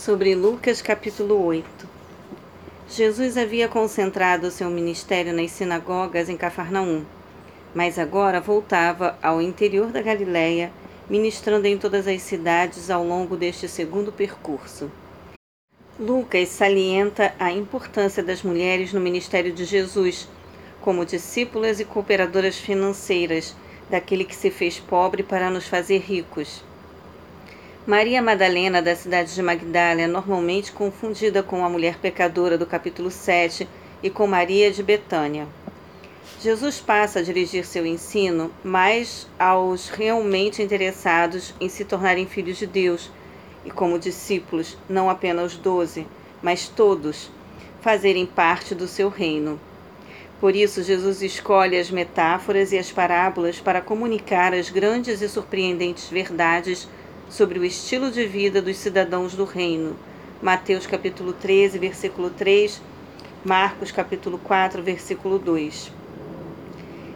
sobre Lucas capítulo 8. Jesus havia concentrado seu ministério nas sinagogas em Cafarnaum, mas agora voltava ao interior da Galiléia, ministrando em todas as cidades ao longo deste segundo percurso. Lucas salienta a importância das mulheres no ministério de Jesus, como discípulas e cooperadoras financeiras daquele que se fez pobre para nos fazer ricos. Maria Madalena, da cidade de Magdala, é normalmente confundida com a mulher pecadora do capítulo 7 e com Maria de Betânia. Jesus passa a dirigir seu ensino mais aos realmente interessados em se tornarem filhos de Deus e, como discípulos, não apenas os doze, mas todos, fazerem parte do seu reino. Por isso, Jesus escolhe as metáforas e as parábolas para comunicar as grandes e surpreendentes verdades sobre o estilo de vida dos cidadãos do reino. Mateus capítulo 13, versículo 3, Marcos capítulo 4, versículo 2.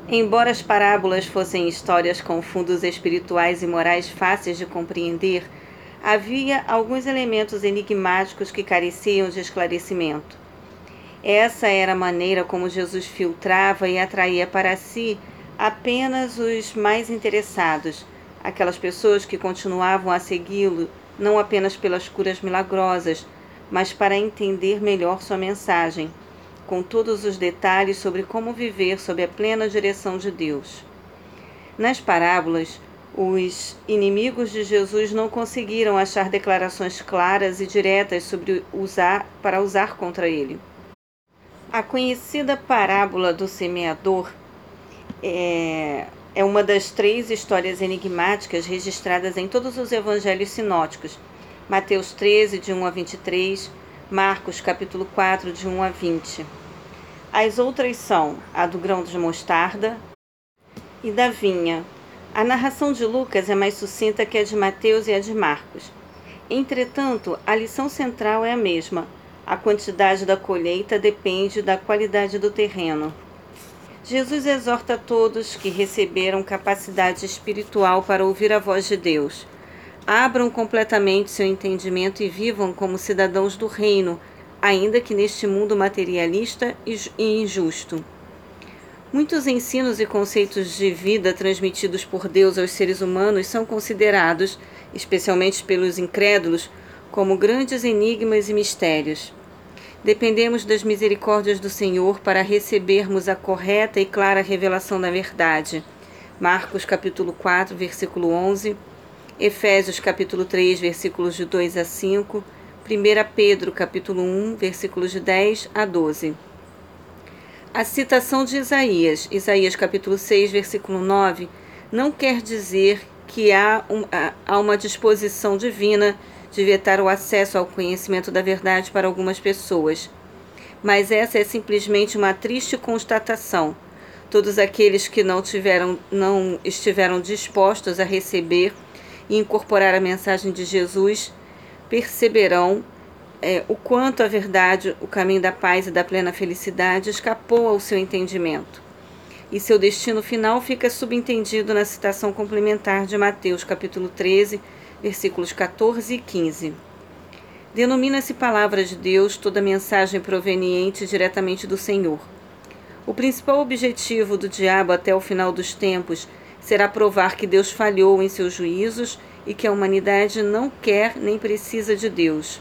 Embora as parábolas fossem histórias com fundos espirituais e morais fáceis de compreender, havia alguns elementos enigmáticos que careciam de esclarecimento. Essa era a maneira como Jesus filtrava e atraía para si apenas os mais interessados, aquelas pessoas que continuavam a segui-lo não apenas pelas curas milagrosas, mas para entender melhor sua mensagem, com todos os detalhes sobre como viver sob a plena direção de Deus. Nas parábolas, os inimigos de Jesus não conseguiram achar declarações claras e diretas sobre usar para usar contra ele. A conhecida parábola do semeador é, é uma das três histórias enigmáticas registradas em todos os evangelhos sinóticos. Mateus 13, de 1 a 23, Marcos, capítulo 4, de 1 a 20. As outras são a do grão de mostarda e da vinha. A narração de Lucas é mais sucinta que a de Mateus e a de Marcos. Entretanto, a lição central é a mesma. A quantidade da colheita depende da qualidade do terreno. Jesus exorta todos que receberam capacidade espiritual para ouvir a voz de Deus. Abram completamente seu entendimento e vivam como cidadãos do reino, ainda que neste mundo materialista e injusto. Muitos ensinos e conceitos de vida transmitidos por Deus aos seres humanos são considerados, especialmente pelos incrédulos, como grandes enigmas e mistérios. Dependemos das misericórdias do Senhor para recebermos a correta e clara revelação da verdade. Marcos capítulo 4, versículo 11, Efésios capítulo 3, versículos de 2 a 5, 1 Pedro capítulo 1, versículos de 10 a 12. A citação de Isaías, Isaías capítulo 6, versículo 9, não quer dizer que há, há uma disposição divina de vetar o acesso ao conhecimento da verdade para algumas pessoas. Mas essa é simplesmente uma triste constatação. Todos aqueles que não, tiveram, não estiveram dispostos a receber e incorporar a mensagem de Jesus perceberão é, o quanto a verdade, o caminho da paz e da plena felicidade escapou ao seu entendimento. E seu destino final fica subentendido na citação complementar de Mateus, capítulo 13, versículos 14 e 15. Denomina-se Palavra de Deus toda mensagem proveniente diretamente do Senhor. O principal objetivo do diabo até o final dos tempos será provar que Deus falhou em seus juízos e que a humanidade não quer nem precisa de Deus.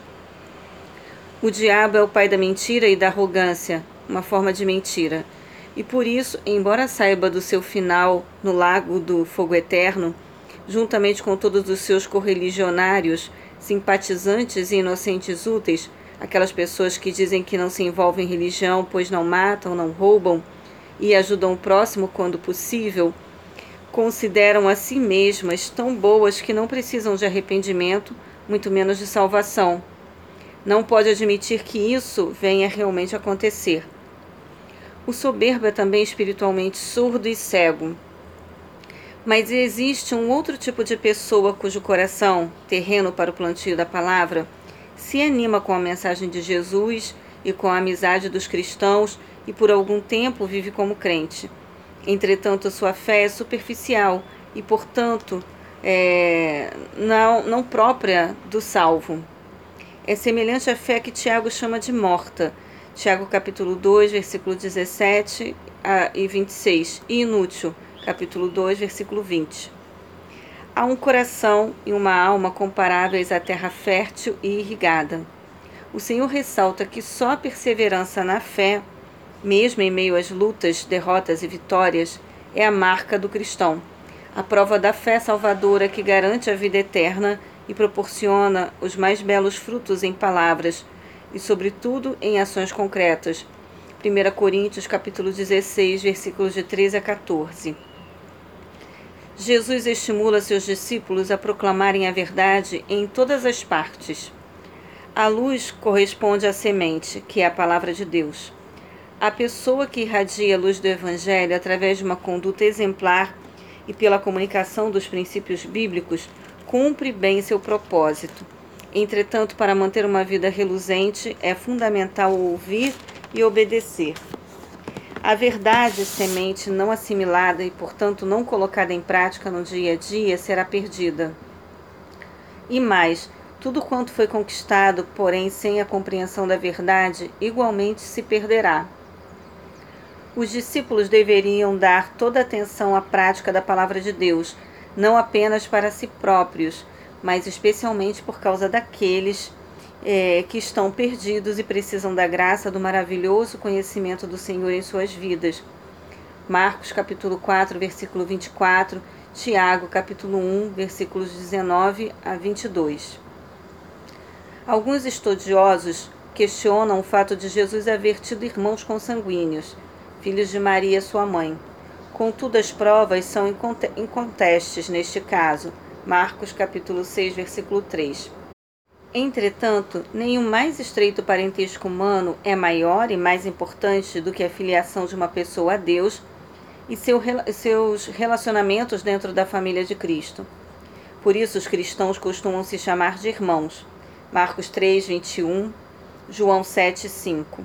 O diabo é o pai da mentira e da arrogância, uma forma de mentira. E por isso, embora saiba do seu final no lago do fogo eterno, juntamente com todos os seus correligionários, simpatizantes e inocentes úteis, aquelas pessoas que dizem que não se envolvem em religião, pois não matam, não roubam e ajudam o próximo quando possível, consideram a si mesmas tão boas que não precisam de arrependimento, muito menos de salvação. Não pode admitir que isso venha realmente acontecer. O soberbo é também espiritualmente surdo e cego. Mas existe um outro tipo de pessoa cujo coração, terreno para o plantio da palavra, se anima com a mensagem de Jesus e com a amizade dos cristãos e por algum tempo vive como crente. Entretanto, sua fé é superficial e, portanto, é, não, não própria do salvo. É semelhante à fé que Tiago chama de morta. Tiago capítulo 2, versículo 17 e 26. E inútil, capítulo 2, versículo 20. Há um coração e uma alma comparáveis à terra fértil e irrigada. O Senhor ressalta que só a perseverança na fé, mesmo em meio às lutas, derrotas e vitórias, é a marca do cristão. A prova da fé salvadora que garante a vida eterna e proporciona os mais belos frutos em palavras e, sobretudo, em ações concretas. 1 Coríntios capítulo 16, versículos de 13 a 14. Jesus estimula seus discípulos a proclamarem a verdade em todas as partes. A luz corresponde à semente, que é a palavra de Deus. A pessoa que irradia a luz do Evangelho através de uma conduta exemplar e pela comunicação dos princípios bíblicos cumpre bem seu propósito. Entretanto, para manter uma vida reluzente, é fundamental ouvir e obedecer. A verdade semente não assimilada e, portanto, não colocada em prática no dia a dia será perdida. E mais, tudo quanto foi conquistado, porém sem a compreensão da verdade, igualmente se perderá. Os discípulos deveriam dar toda atenção à prática da palavra de Deus, não apenas para si próprios, mas especialmente por causa daqueles é, que estão perdidos e precisam da graça do maravilhoso conhecimento do Senhor em suas vidas. Marcos capítulo 4, versículo 24, Tiago capítulo 1, versículos 19 a 22. Alguns estudiosos questionam o fato de Jesus haver tido irmãos consanguíneos, filhos de Maria, sua mãe. Contudo, as provas são incontestes neste caso. Marcos capítulo 6, versículo 3. Entretanto, nenhum mais estreito parentesco humano é maior e mais importante do que a filiação de uma pessoa a Deus e seu, seus relacionamentos dentro da família de Cristo. Por isso, os cristãos costumam se chamar de irmãos. Marcos 3, 21, João 7, 5.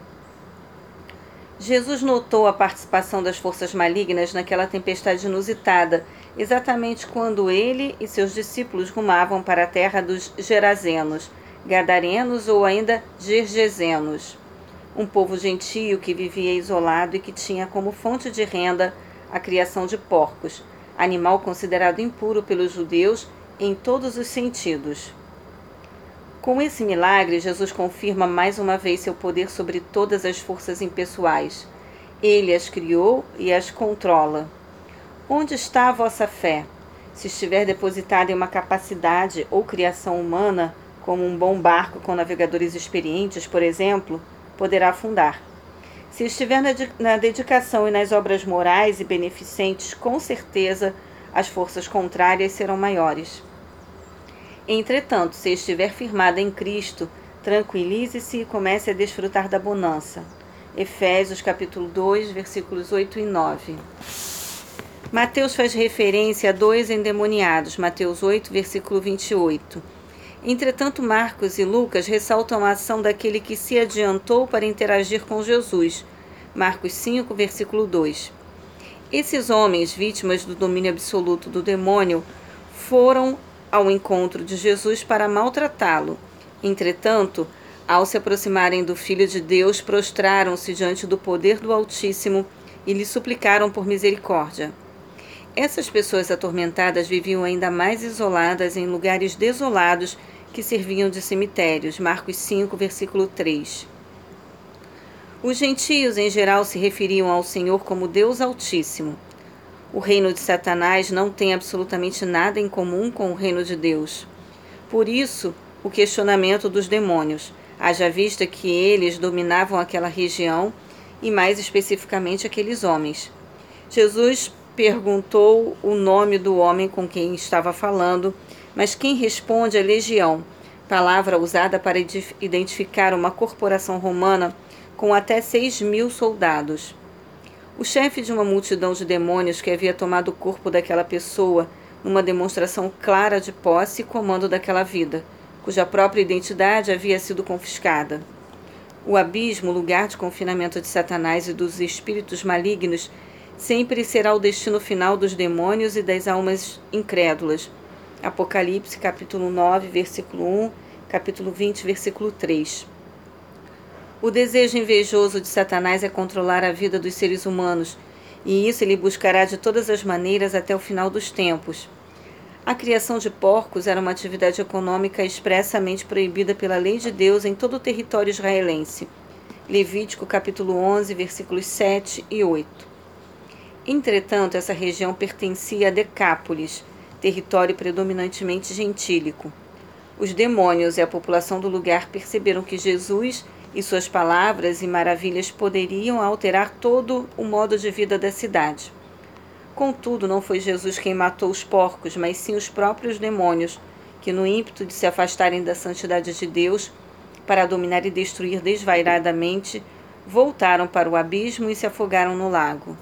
Jesus notou a participação das forças malignas naquela tempestade inusitada, exatamente quando ele e seus discípulos rumavam para a terra dos Gerazenos, Gadarenos ou ainda Gergesenos, um povo gentio que vivia isolado e que tinha como fonte de renda a criação de porcos, animal considerado impuro pelos judeus em todos os sentidos. Com esse milagre, Jesus confirma mais uma vez seu poder sobre todas as forças impessoais. Ele as criou e as controla. Onde está a vossa fé? Se estiver depositada em uma capacidade ou criação humana, como um bom barco com navegadores experientes, por exemplo, poderá afundar. Se estiver na dedicação e nas obras morais e beneficentes, com certeza as forças contrárias serão maiores. Entretanto, se estiver firmada em Cristo, tranquilize-se e comece a desfrutar da bonança. Efésios capítulo 2, versículos 8 e 9. Mateus faz referência a dois endemoniados, Mateus 8, versículo 28. Entretanto, Marcos e Lucas ressaltam a ação daquele que se adiantou para interagir com Jesus, Marcos 5, versículo 2. Esses homens, vítimas do domínio absoluto do demônio, foram ao encontro de Jesus para maltratá-lo. Entretanto, ao se aproximarem do Filho de Deus, prostraram-se diante do poder do Altíssimo e lhe suplicaram por misericórdia. Essas pessoas atormentadas viviam ainda mais isoladas em lugares desolados que serviam de cemitérios. Marcos 5, versículo 3. Os gentios, em geral, se referiam ao Senhor como Deus Altíssimo. O reino de Satanás não tem absolutamente nada em comum com o reino de Deus. Por isso, o questionamento dos demônios, haja vista que eles dominavam aquela região e, mais especificamente, aqueles homens. Jesus perguntou o nome do homem com quem estava falando, mas quem responde é legião, palavra usada para identificar uma corporação romana com até seis mil soldados. O chefe de uma multidão de demônios que havia tomado o corpo daquela pessoa numa demonstração clara de posse e comando daquela vida, cuja própria identidade havia sido confiscada. O abismo, lugar de confinamento de Satanás e dos espíritos malignos, sempre será o destino final dos demônios e das almas incrédulas. Apocalipse capítulo 9, versículo 1 capítulo 20, versículo 3. O desejo invejoso de Satanás é controlar a vida dos seres humanos, e isso ele buscará de todas as maneiras até o final dos tempos. A criação de porcos era uma atividade econômica expressamente proibida pela lei de Deus em todo o território israelense. Levítico capítulo 11, versículos 7 e 8. Entretanto, essa região pertencia a Decápolis, território predominantemente gentílico. Os demônios e a população do lugar perceberam que Jesus e suas palavras e maravilhas poderiam alterar todo o modo de vida da cidade. Contudo, não foi Jesus quem matou os porcos, mas sim os próprios demônios, que, no ímpeto de se afastarem da santidade de Deus, para dominar e destruir desvairadamente, voltaram para o abismo e se afogaram no lago.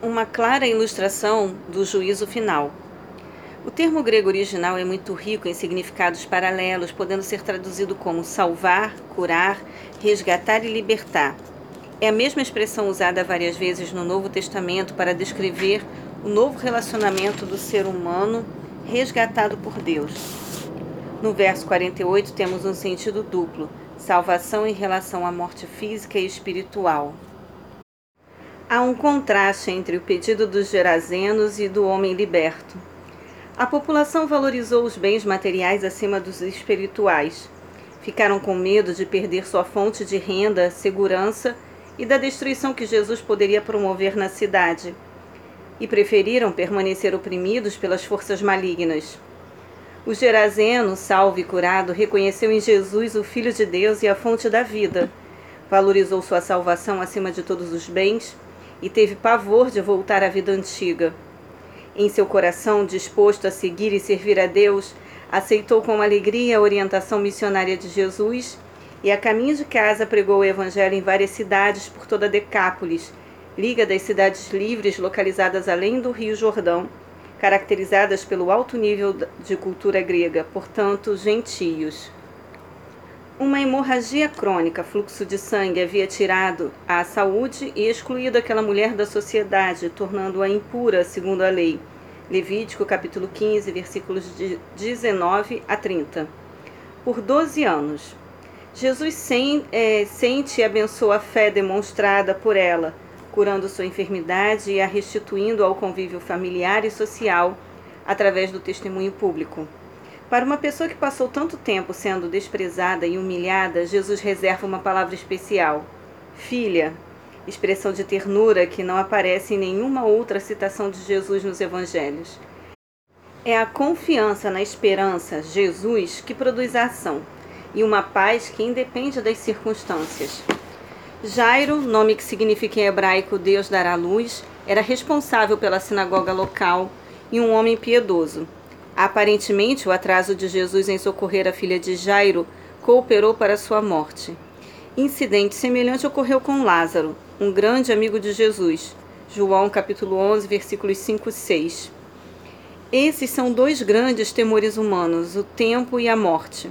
Uma clara ilustração do juízo final. O termo grego original é muito rico em significados paralelos, podendo ser traduzido como salvar, curar, resgatar e libertar. É a mesma expressão usada várias vezes no Novo Testamento para descrever o novo relacionamento do ser humano resgatado por Deus. No verso 48 temos um sentido duplo: salvação em relação à morte física e espiritual. Há um contraste entre o pedido dos gerazenos e do homem liberto. A população valorizou os bens materiais acima dos espirituais. Ficaram com medo de perder sua fonte de renda, segurança e da destruição que Jesus poderia promover na cidade, e preferiram permanecer oprimidos pelas forças malignas. O Gerazeno, salvo e curado, reconheceu em Jesus o Filho de Deus e a fonte da vida, valorizou sua salvação acima de todos os bens e teve pavor de voltar à vida antiga. Em seu coração, disposto a seguir e servir a Deus, aceitou com alegria a orientação missionária de Jesus e a caminho de casa pregou o evangelho em várias cidades por toda Decápolis, liga das cidades livres localizadas além do Rio Jordão, caracterizadas pelo alto nível de cultura grega, portanto, gentios. Uma hemorragia crônica, fluxo de sangue, havia tirado a saúde e excluído aquela mulher da sociedade, tornando-a impura segundo a lei. Levítico capítulo 15, versículos de 19 a 30. Por 12 anos. Jesus sem, é, sente e abençoa a fé demonstrada por ela, curando sua enfermidade e a restituindo ao convívio familiar e social através do testemunho público. Para uma pessoa que passou tanto tempo sendo desprezada e humilhada, Jesus reserva uma palavra especial: filha, expressão de ternura que não aparece em nenhuma outra citação de Jesus nos evangelhos. É a confiança na esperança, Jesus, que produz a ação e uma paz que independe das circunstâncias. Jairo, nome que significa em hebraico Deus dará luz, era responsável pela sinagoga local e um homem piedoso. Aparentemente, o atraso de Jesus em socorrer a filha de Jairo cooperou para sua morte. Incidente semelhante ocorreu com Lázaro, um grande amigo de Jesus. João capítulo 11, versículos 5 e 6. Esses são dois grandes temores humanos, o tempo e a morte.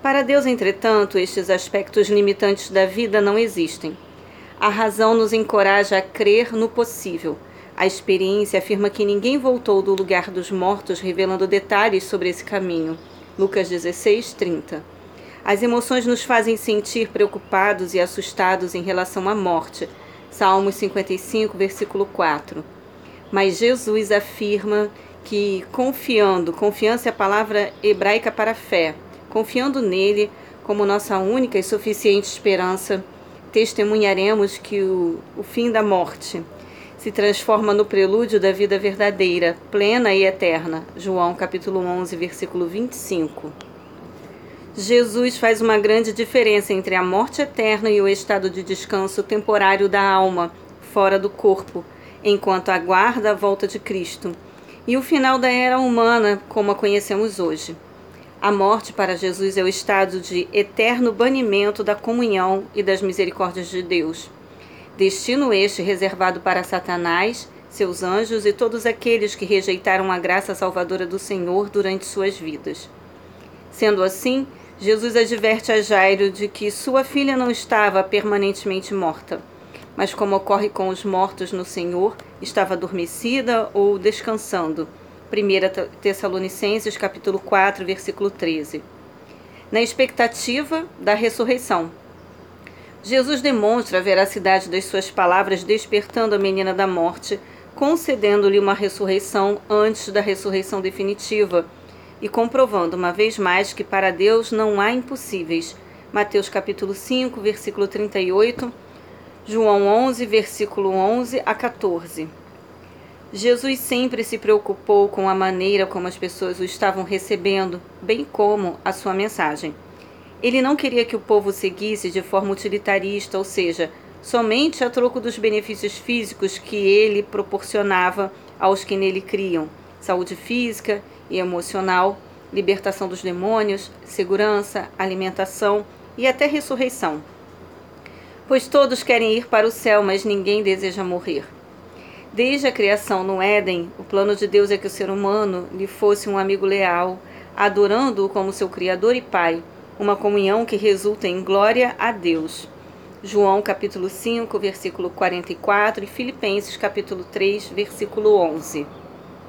Para Deus, entretanto, estes aspectos limitantes da vida não existem. A razão nos encoraja a crer no possível. A experiência afirma que ninguém voltou do lugar dos mortos, revelando detalhes sobre esse caminho. Lucas 16, 30. As emoções nos fazem sentir preocupados e assustados em relação à morte. Salmos 55, versículo 4. Mas Jesus afirma que, confiando, confiança é a palavra hebraica para fé, Confiando nele como nossa única e suficiente esperança, testemunharemos que o, o fim da morte se transforma no prelúdio da vida verdadeira, plena e eterna. João capítulo 11, versículo 25. Jesus faz uma grande diferença entre a morte eterna e o estado de descanso temporário da alma, fora do corpo, enquanto aguarda a volta de Cristo, e o final da era humana como a conhecemos hoje. A morte para Jesus é o estado de eterno banimento da comunhão e das misericórdias de Deus. Destino este reservado para Satanás, seus anjos e todos aqueles que rejeitaram a graça salvadora do Senhor durante suas vidas. Sendo assim, Jesus adverte a Jairo de que sua filha não estava permanentemente morta, mas como ocorre com os mortos no Senhor, estava adormecida ou descansando 1 Tessalonicenses capítulo 4, versículo 13. na expectativa da ressurreição. Jesus demonstra a veracidade das suas palavras, despertando a menina da morte, concedendo-lhe uma ressurreição antes da ressurreição definitiva e comprovando uma vez mais que para Deus não há impossíveis. Mateus capítulo 5, versículo 38, João 11, versículo 11 a 14. Jesus sempre se preocupou com a maneira como as pessoas o estavam recebendo, bem como a sua mensagem. Ele não queria que o povo seguisse de forma utilitarista, ou seja, somente a troco dos benefícios físicos que ele proporcionava aos que nele criam saúde física e emocional, libertação dos demônios, segurança, alimentação e até ressurreição. Pois todos querem ir para o céu, mas ninguém deseja morrer. Desde a criação no Éden, o plano de Deus é que o ser humano lhe fosse um amigo leal, adorando-o como seu Criador e Pai, uma comunhão que resulta em glória a Deus. João capítulo 5, versículo 44 e Filipenses capítulo 3, versículo 11.